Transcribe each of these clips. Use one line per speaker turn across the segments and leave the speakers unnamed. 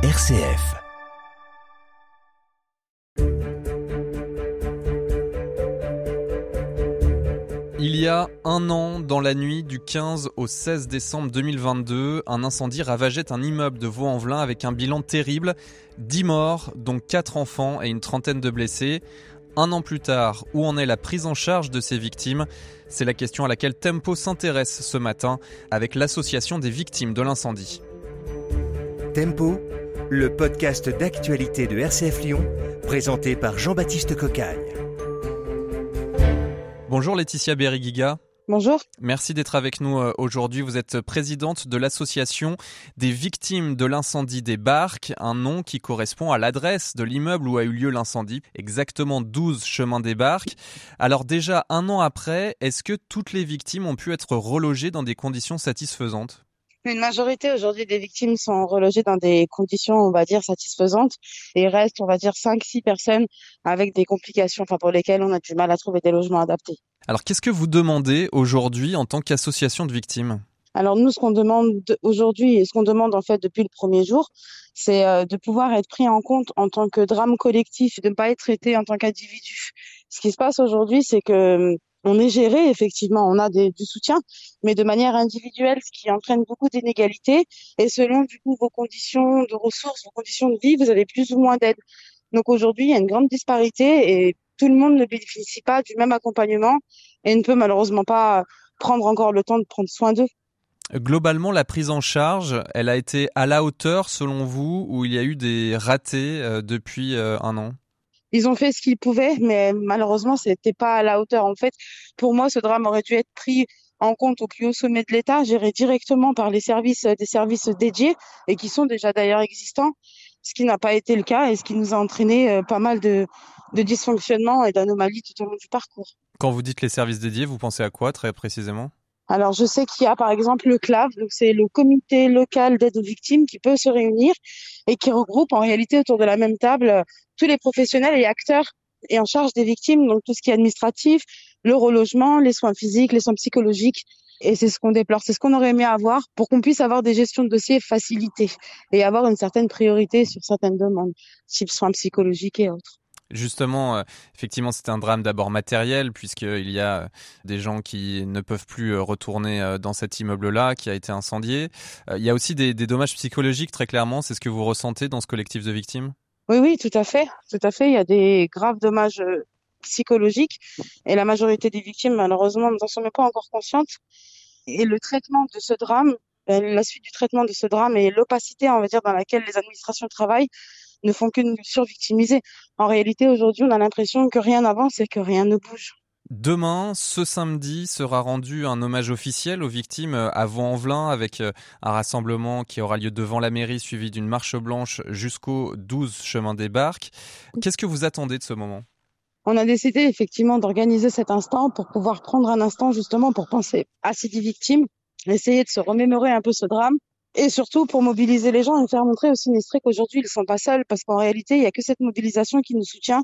RCF.
Il y a un an, dans la nuit du 15 au 16 décembre 2022, un incendie ravageait un immeuble de Vaux-en-Velin avec un bilan terrible. 10 morts, dont 4 enfants et une trentaine de blessés. Un an plus tard, où en est la prise en charge de ces victimes? C'est la question à laquelle Tempo s'intéresse ce matin avec l'association des victimes de l'incendie.
Tempo, le podcast d'actualité de RCF Lyon, présenté par Jean-Baptiste Cocagne.
Bonjour Laetitia Berrigiga.
Bonjour.
Merci d'être avec nous euh, aujourd'hui. Vous êtes présidente de l'association des victimes de l'incendie des Barques, un nom qui correspond à l'adresse de l'immeuble où a eu lieu l'incendie, exactement 12 chemin des Barques. Alors déjà un an après, est-ce que toutes les victimes ont pu être relogées dans des conditions satisfaisantes?
Une majorité aujourd'hui des victimes sont relogées dans des conditions, on va dire, satisfaisantes. Et il reste, on va dire, 5-6 personnes avec des complications, enfin pour lesquelles on a du mal à trouver des logements adaptés.
Alors qu'est-ce que vous demandez aujourd'hui en tant qu'association de victimes?
Alors nous, ce qu'on demande aujourd'hui et ce qu'on demande en fait depuis le premier jour, c'est euh, de pouvoir être pris en compte en tant que drame collectif, de ne pas être traité en tant qu'individu. Ce qui se passe aujourd'hui, c'est que on est géré, effectivement, on a du soutien, mais de manière individuelle, ce qui entraîne beaucoup d'inégalités. Et selon du coup vos conditions de ressources, vos conditions de vie, vous avez plus ou moins d'aide. Donc aujourd'hui, il y a une grande disparité et tout le monde ne bénéficie pas du même accompagnement et ne peut malheureusement pas prendre encore le temps de prendre soin d'eux.
Globalement, la prise en charge, elle a été à la hauteur selon vous ou il y a eu des ratés euh, depuis euh, un an?
Ils ont fait ce qu'ils pouvaient, mais malheureusement, c'était pas à la hauteur. En fait, pour moi, ce drame aurait dû être pris en compte au plus haut sommet de l'État, géré directement par les services, des services dédiés et qui sont déjà d'ailleurs existants, ce qui n'a pas été le cas et ce qui nous a entraîné euh, pas mal de, de dysfonctionnements et d'anomalies tout au long du parcours.
Quand vous dites les services dédiés, vous pensez à quoi très précisément?
Alors, je sais qu'il y a par exemple le CLAV, donc c'est le comité local d'aide aux victimes qui peut se réunir et qui regroupe en réalité autour de la même table tous les professionnels et acteurs et en charge des victimes, donc tout ce qui est administratif, le relogement, les soins physiques, les soins psychologiques. Et c'est ce qu'on déplore, c'est ce qu'on aurait aimé avoir pour qu'on puisse avoir des gestions de dossiers facilitées et avoir une certaine priorité sur certaines demandes, type soins psychologiques et autres.
Justement, euh, effectivement, c'est un drame d'abord matériel, puisqu'il y a des gens qui ne peuvent plus euh, retourner euh, dans cet immeuble-là qui a été incendié. Il y a aussi des dommages psychologiques, très clairement. C'est ce que vous ressentez dans ce collectif de victimes?
Oui, oui, tout à fait. Tout à fait. Il y a des graves dommages psychologiques. Et la majorité des victimes, malheureusement, ne sont même pas encore conscientes. Et le traitement de ce drame, la suite du traitement de ce drame et l'opacité, on va dire, dans laquelle les administrations travaillent, ne font que nous survictimiser. En réalité, aujourd'hui, on a l'impression que rien n'avance et que rien ne bouge.
Demain, ce samedi, sera rendu un hommage officiel aux victimes à Vaux-en-Velin avec euh, un rassemblement qui aura lieu devant la mairie suivi d'une marche blanche jusqu'au 12 chemin des Barques. Qu'est-ce que vous attendez de ce moment?
On a décidé effectivement d'organiser cet instant pour pouvoir prendre un instant justement pour penser à ces dix victimes, essayer de se remémorer un peu ce drame et surtout pour mobiliser les gens et faire montrer aux sinistrés qu'aujourd'hui ils ne sont pas seuls parce qu'en réalité il n'y a que cette mobilisation qui nous soutient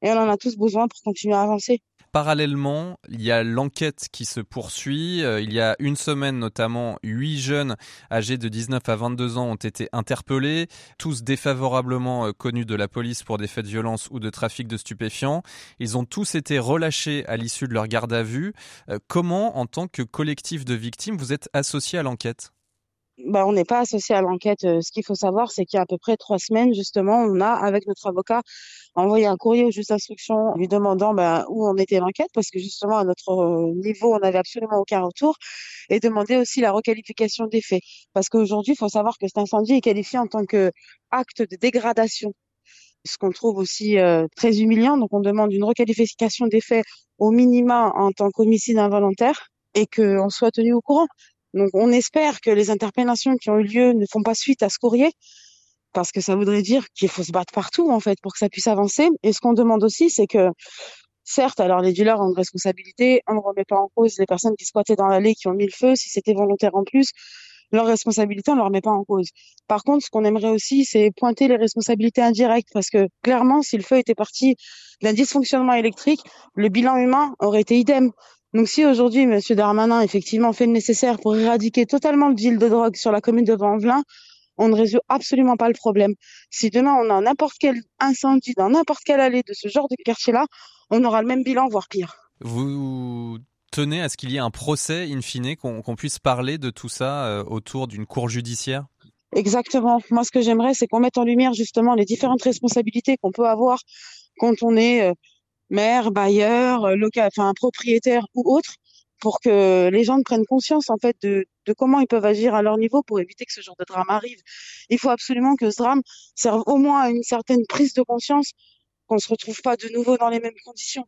et on en a tous besoin pour continuer à avancer.
Parallèlement, il y a l'enquête qui se poursuit. Euh, il y a une semaine notamment, huit jeunes âgés de 19 à 22 ans ont été interpellés, tous défavorablement euh, connus de la police pour des faits de violence ou de trafic de stupéfiants. Ils ont tous été relâchés à l'issue de leur garde à vue. Euh, comment, en tant que collectif de victimes, vous êtes associé à l'enquête?
Bah, on n'est pas associé à l'enquête. Euh, ce qu'il faut savoir, c'est qu'il y a à peu près trois semaines, justement, on a, avec notre avocat, envoyé un courrier au juge d'instruction lui demandant bah, où en était l'enquête, parce que justement, à notre euh, niveau, on n'avait absolument aucun retour, et demander aussi la requalification des faits. Parce qu'aujourd'hui, il faut savoir que cet incendie est qualifié en tant que acte de dégradation ce qu'on trouve aussi euh, très humiliant. Donc, on demande une requalification des faits au minima en tant qu'homicide involontaire et qu'on soit tenu au courant. Donc on espère que les interpellations qui ont eu lieu ne font pas suite à ce courrier, parce que ça voudrait dire qu'il faut se battre partout en fait pour que ça puisse avancer. Et ce qu'on demande aussi, c'est que certes, alors les dealers ont une responsabilité, on ne remet pas en cause les personnes qui squattaient dans l'allée, qui ont mis le feu, si c'était volontaire en plus, leur responsabilité, on ne leur remet pas en cause. Par contre, ce qu'on aimerait aussi, c'est pointer les responsabilités indirectes, parce que clairement, si le feu était parti d'un dysfonctionnement électrique, le bilan humain aurait été idem. Donc si aujourd'hui M. Darmanin effectivement fait le nécessaire pour éradiquer totalement le deal de drogue sur la commune de Vanvelin, on ne résout absolument pas le problème. Si demain on a n'importe quel incendie dans n'importe quelle allée de ce genre de quartier-là, on aura le même bilan, voire pire.
Vous tenez à ce qu'il y ait un procès, in fine, qu'on puisse parler de tout ça euh, autour d'une cour judiciaire?
Exactement. Moi, ce que j'aimerais, c'est qu'on mette en lumière justement les différentes responsabilités qu'on peut avoir quand on est euh, maire, bailleur, euh, local, enfin propriétaire ou autre, pour que les gens prennent conscience en fait de, de comment ils peuvent agir à leur niveau pour éviter que ce genre de drame arrive. Il faut absolument que ce drame serve au moins à une certaine prise de conscience qu'on se retrouve pas de nouveau dans les mêmes conditions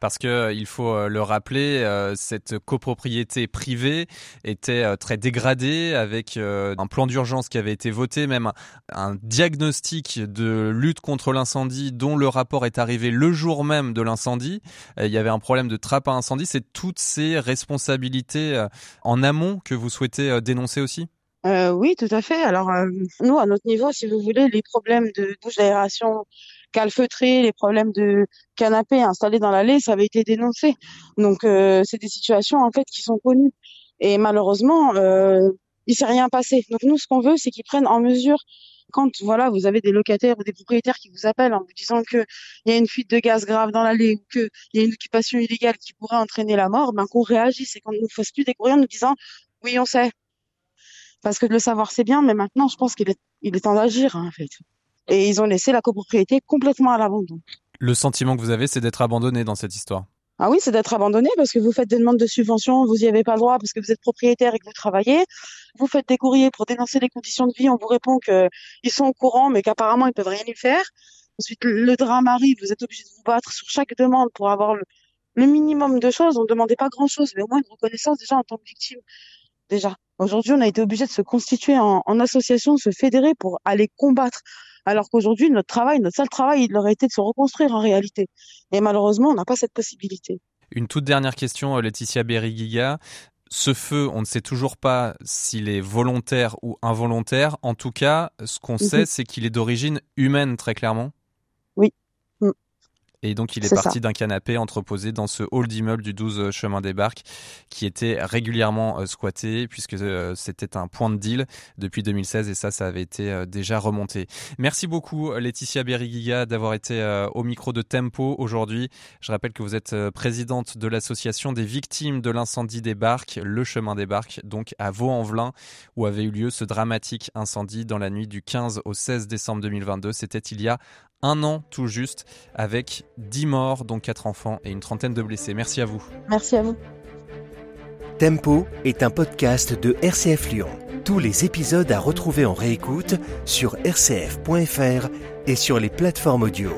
parce que euh, il faut euh, le rappeler, euh, cette copropriété privée était très dégradée avec un plan d'urgence qui avait été voté, même un diagnostic de lutte contre l'incendie dont le rapport est arrivé le jour même de l'incendie. Il y avait un problème de trappe à incendie. C'est toutes ces responsabilités en amont que vous souhaitez dénoncer aussi?
Oui, tout à fait. Alors nous, à notre niveau, si vous voulez, les problèmes de bouche d'aération calfeutré, les problèmes de canapé installés dans l'allée, ça avait été dénoncé. Donc euh, c'est des situations en fait qui sont connues. Et malheureusement, euh, il s'est rien passé. Donc nous, ce qu'on veut, c'est qu'ils prennent en mesure quand voilà, vous avez des locataires ou des propriétaires qui vous appellent en vous disant que il y a une fuite de gaz grave dans l'allée ou qu'il y a une occupation illégale qui pourrait entraîner la mort, ben qu'on réagisse et qu'on ne nous fasse plus des courriers en nous disant oui, on sait. Parce que de le savoir c'est bien, mais maintenant je pense qu'il est il est temps d'agir hein, en fait et ils ont laissé la copropriété complètement à l'abandon.
Le sentiment que vous avez, c'est d'être abandonné dans cette histoire.
Ah oui, c'est d'être abandonné parce que vous faites des demandes de subvention, vous n'y avez pas le droit parce que vous êtes propriétaire et que vous travaillez. Vous faites des courriers pour dénoncer les conditions de vie, on vous répond qu'ils sont au courant mais qu'apparemment ils peuvent rien y faire. Ensuite, le drame arrive, vous êtes obligé de vous battre sur chaque demande pour avoir le, minimum de choses. On ne demandait pas grand-chose, mais au moins une reconnaissance déjà en tant que victime. Déjà, aujourd'hui, on a été obligé de se constituer en, en association, se fédérer pour aller combattre alors qu'aujourd'hui, notre travail, notre seul travail, il aurait été de se reconstruire en réalité. Et malheureusement, on n'a pas cette possibilité.
Une toute dernière question, euh, Laetitia Berrigiga. Ce feu, on ne sait toujours pas s'il est volontaire ou involontaire. En tout cas, ce qu'on mhm. sait, c'est qu'il est d'origine humaine, très clairement. Et donc, il est, parti d'un canapé entreposé dans ce hall d'immeuble du 12 euh, chemin des Barques qui était régulièrement euh, squatté puisque euh, c'était un point de deal depuis 2016 et ça, ça avait été déjà remonté. Merci beaucoup, Laetitia Beriguiga, d'avoir été au micro de Tempo aujourd'hui. Je rappelle que vous êtes présidente de l'association des victimes de l'incendie des Barques, le chemin des Barques, donc à Vaux-en-Velin, où avait eu lieu ce dramatique incendie dans la nuit du 15 au 16 décembre 2022. C'était il y a un an tout juste, avec 10 morts, dont 4 enfants et une trentaine de blessés. Merci à vous.
Merci à vous.
Tempo est un podcast de RCF Lyon. Tous les épisodes à retrouver en réécoute sur rcf.fr et sur les plateformes audio.